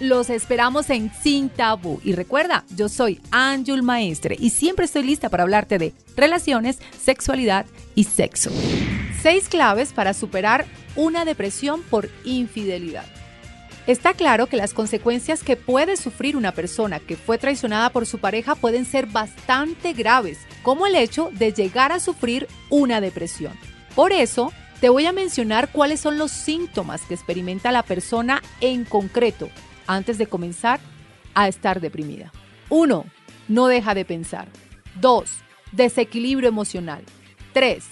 Los esperamos en Sin Tabú. Y recuerda, yo soy Anjul Maestre y siempre estoy lista para hablarte de relaciones, sexualidad y sexo. Seis claves para superar una depresión por infidelidad. Está claro que las consecuencias que puede sufrir una persona que fue traicionada por su pareja pueden ser bastante graves, como el hecho de llegar a sufrir una depresión. Por eso, te voy a mencionar cuáles son los síntomas que experimenta la persona en concreto antes de comenzar a estar deprimida. 1. No deja de pensar. 2. Desequilibrio emocional. 3.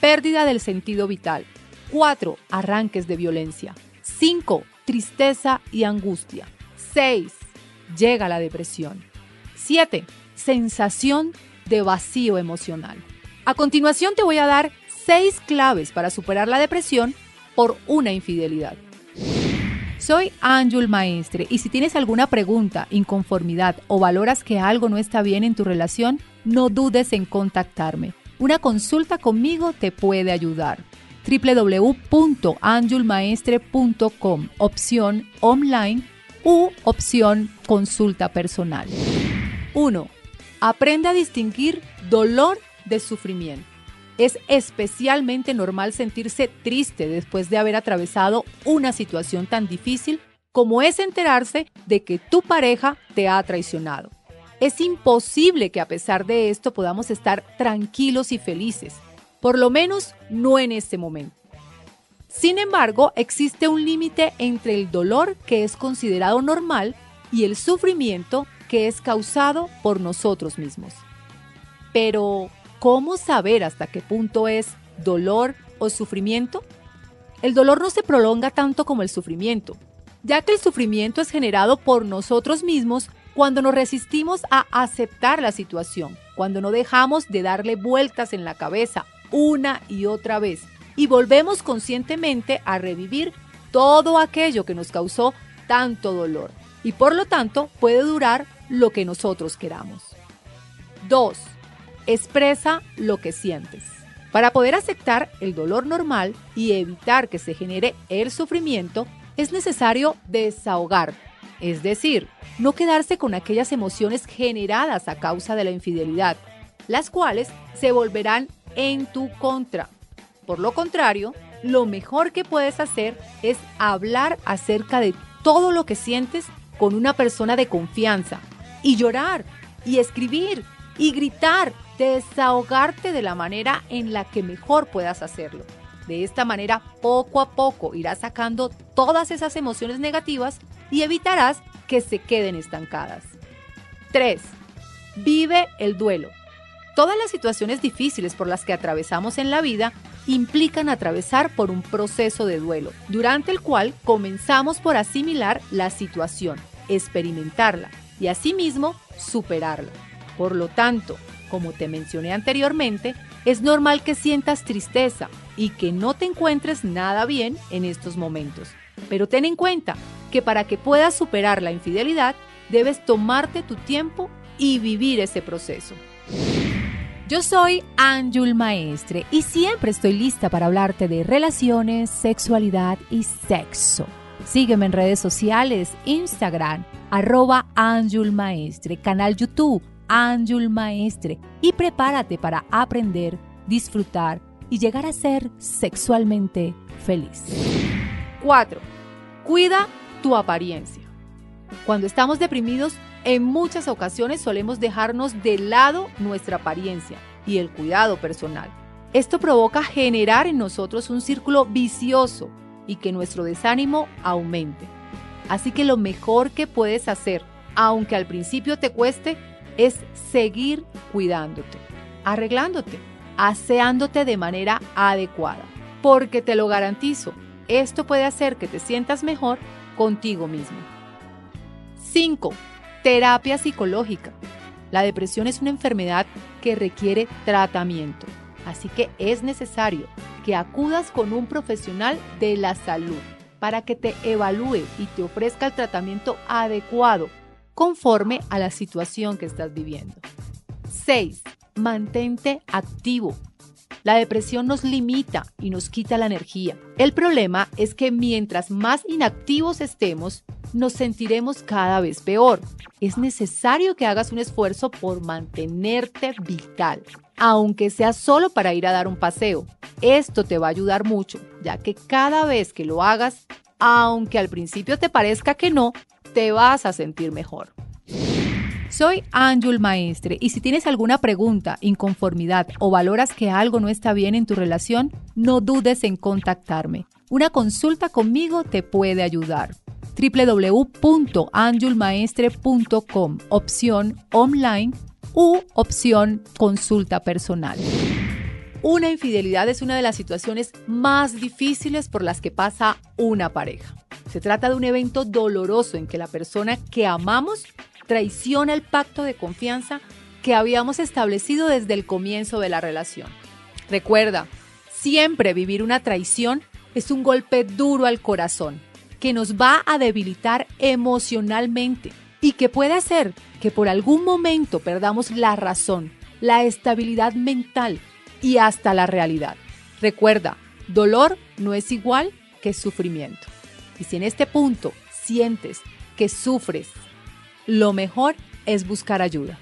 Pérdida del sentido vital. 4. Arranques de violencia. 5. Tristeza y angustia. 6. Llega la depresión. 7. Sensación de vacío emocional. A continuación te voy a dar 6 claves para superar la depresión por una infidelidad. Soy Anjul Maestre y si tienes alguna pregunta, inconformidad o valoras que algo no está bien en tu relación, no dudes en contactarme. Una consulta conmigo te puede ayudar. www.anjulmaestre.com, opción online u opción consulta personal. 1. Aprende a distinguir dolor de sufrimiento. Es especialmente normal sentirse triste después de haber atravesado una situación tan difícil como es enterarse de que tu pareja te ha traicionado. Es imposible que a pesar de esto podamos estar tranquilos y felices, por lo menos no en este momento. Sin embargo, existe un límite entre el dolor que es considerado normal y el sufrimiento que es causado por nosotros mismos. Pero, ¿Cómo saber hasta qué punto es dolor o sufrimiento? El dolor no se prolonga tanto como el sufrimiento, ya que el sufrimiento es generado por nosotros mismos cuando nos resistimos a aceptar la situación, cuando no dejamos de darle vueltas en la cabeza una y otra vez y volvemos conscientemente a revivir todo aquello que nos causó tanto dolor y por lo tanto puede durar lo que nosotros queramos. 2 expresa lo que sientes. Para poder aceptar el dolor normal y evitar que se genere el sufrimiento, es necesario desahogar, es decir, no quedarse con aquellas emociones generadas a causa de la infidelidad, las cuales se volverán en tu contra. Por lo contrario, lo mejor que puedes hacer es hablar acerca de todo lo que sientes con una persona de confianza y llorar y escribir y gritar desahogarte de la manera en la que mejor puedas hacerlo. De esta manera, poco a poco irás sacando todas esas emociones negativas y evitarás que se queden estancadas. 3. Vive el duelo. Todas las situaciones difíciles por las que atravesamos en la vida implican atravesar por un proceso de duelo, durante el cual comenzamos por asimilar la situación, experimentarla y asimismo superarla. Por lo tanto, como te mencioné anteriormente, es normal que sientas tristeza y que no te encuentres nada bien en estos momentos. Pero ten en cuenta que para que puedas superar la infidelidad, debes tomarte tu tiempo y vivir ese proceso. Yo soy Anjul Maestre y siempre estoy lista para hablarte de relaciones, sexualidad y sexo. Sígueme en redes sociales, Instagram, arroba Anjul Maestre, canal YouTube Anjul Maestre y prepárate para aprender, disfrutar y llegar a ser sexualmente feliz. 4. Cuida tu apariencia. Cuando estamos deprimidos, en muchas ocasiones solemos dejarnos de lado nuestra apariencia y el cuidado personal. Esto provoca generar en nosotros un círculo vicioso y que nuestro desánimo aumente. Así que lo mejor que puedes hacer, aunque al principio te cueste, es seguir cuidándote, arreglándote, aseándote de manera adecuada. Porque te lo garantizo, esto puede hacer que te sientas mejor contigo mismo. 5. Terapia psicológica. La depresión es una enfermedad que requiere tratamiento, así que es necesario que acudas con un profesional de la salud para que te evalúe y te ofrezca el tratamiento adecuado conforme a la situación que estás viviendo. 6. Mantente activo. La depresión nos limita y nos quita la energía. El problema es que mientras más inactivos estemos, nos sentiremos cada vez peor. Es necesario que hagas un esfuerzo por mantenerte vital, aunque sea solo para ir a dar un paseo. Esto te va a ayudar mucho, ya que cada vez que lo hagas, aunque al principio te parezca que no, te vas a sentir mejor. Soy Ángel Maestre y si tienes alguna pregunta, inconformidad o valoras que algo no está bien en tu relación, no dudes en contactarme. Una consulta conmigo te puede ayudar www.anjulmaestre.com, opción online u opción consulta personal. Una infidelidad es una de las situaciones más difíciles por las que pasa una pareja. Se trata de un evento doloroso en que la persona que amamos traiciona el pacto de confianza que habíamos establecido desde el comienzo de la relación. Recuerda, siempre vivir una traición es un golpe duro al corazón que nos va a debilitar emocionalmente y que puede hacer que por algún momento perdamos la razón, la estabilidad mental y hasta la realidad. Recuerda, dolor no es igual que sufrimiento. Y si en este punto sientes que sufres, lo mejor es buscar ayuda.